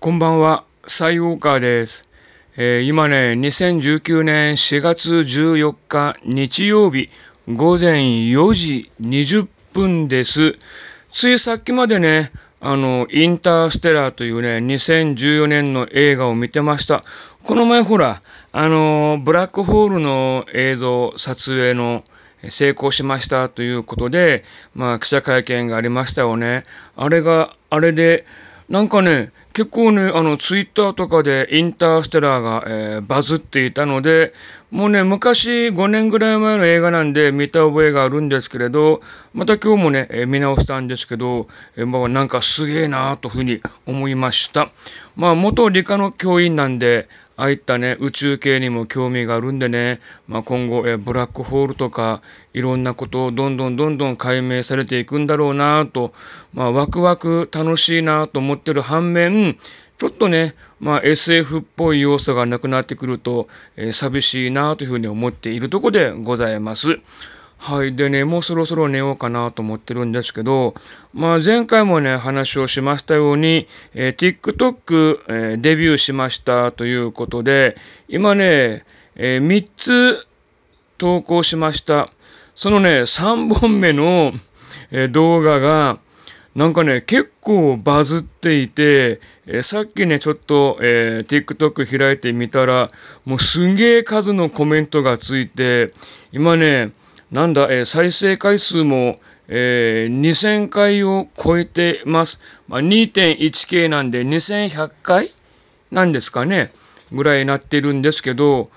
こんばんは、サイウォーカーです。えー今ね、2019年4月14日日曜日午前4時20分です。ついさっきまでね、あの、インターステラーというね、2014年の映画を見てました。この前ほら、あの、ブラックホールの映像撮影の成功しましたということで、まあ記者会見がありましたよね。あれが、あれで、なんかね、結構ね、あの、ツイッターとかでインターステラーが、えーバズっていたので、もうね、昔5年ぐらい前の映画なんで見た覚えがあるんですけれど、また今日もね、えー見直したんですけど、えーまあ、なんかすげえなというふうに思いました。まあ、元理科の教員なんで、ああいったね、宇宙系にも興味があるんでね、まあ、今後、えブラックホールとか、いろんなことをどんどんどんどん解明されていくんだろうなと、まあ、ワクワク楽しいなと思ってる反面、ちょっとね、まあ、SF っぽい要素がなくなってくると、え寂しいなというふうに思っているとこでございます。はい。でね、もうそろそろ寝ようかなと思ってるんですけど、まあ前回もね、話をしましたように、えー TikTok、えーデビューしましたということで、今ね、え3つ投稿しました。そのね、3本目の、えー動画が、なんかね、結構バズっていて、えーさっきね、ちょっと、えー TikTok 開いてみたら、もうすんげえ数のコメントがついて、今ね、なんだ、えー再生回数も、えー2000回を超えてます。まあ、2.1K なんで2100回なんですかね、ぐらいになってるんですけど、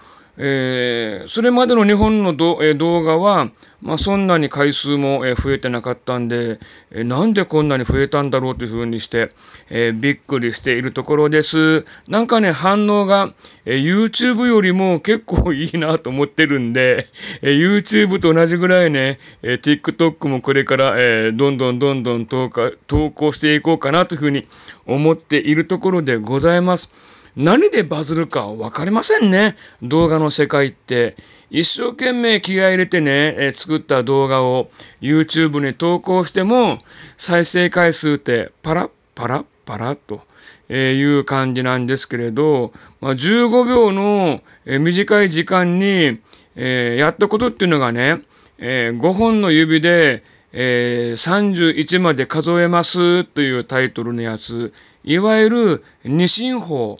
えーそれまでの日本のど、えー動画は、まあ、そんなに回数も、えー増えてなかったんで、えーなんでこんなに増えたんだろうというふうにして、えーびっくりしているところです。なんかね、反応が、えー YouTube よりも結構いいなと思ってるんで、えー YouTube と同じぐらいね、えー TikTok もこれから、えーどんどんどんどん投下投稿していこうかなというふうに思っているところでございます。何でバズるか分かりませんね。動画の世界って。一生懸命気合い入れてね、え作った動画を YouTube に投稿しても、再生回数ってパラッパラッパラッと。えいう感じなんですけれど、まあ、15秒の、え短い時間に、えやったことっていうのがね、え5本の指で、えー31まで数えますというタイトルのやつ、いわゆる二進法。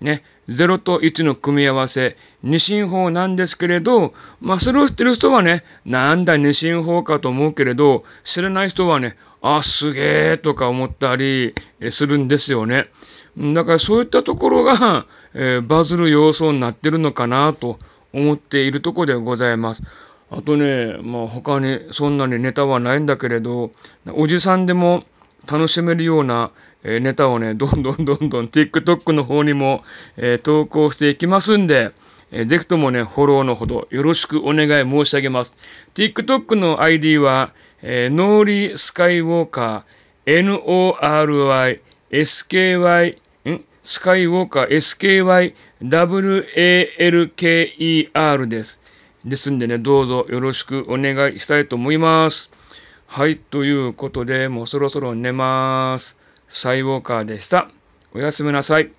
ね、0と1の組み合わせ、二進法なんですけれど、まあ、それを知ってる人はね、なんだ二進法かと思うけれど、知らない人はね、あ、すげえとか思ったりするんですよね。だからそういったところが、えーバズる要素になってるのかなと思っているところでございます。あとね、まあ、他にそんなにネタはないんだけれど、おじさんでも楽しめるような、えネタをね、どんどんどんどん TikTok の方にも、え投稿していきますんで、えーぜひともね、フォローのほどよろしくお願い申し上げます。TikTok の ID は、えノーリースカイウォーカー、NORY、SKY、ん？スカイウォーカー、SKY、WALKER です。ですんでね、どうぞよろしくお願いしたいと思います。はい、ということで、もうそろそろ寝ます。サイウォーカーでした。おやすみなさい。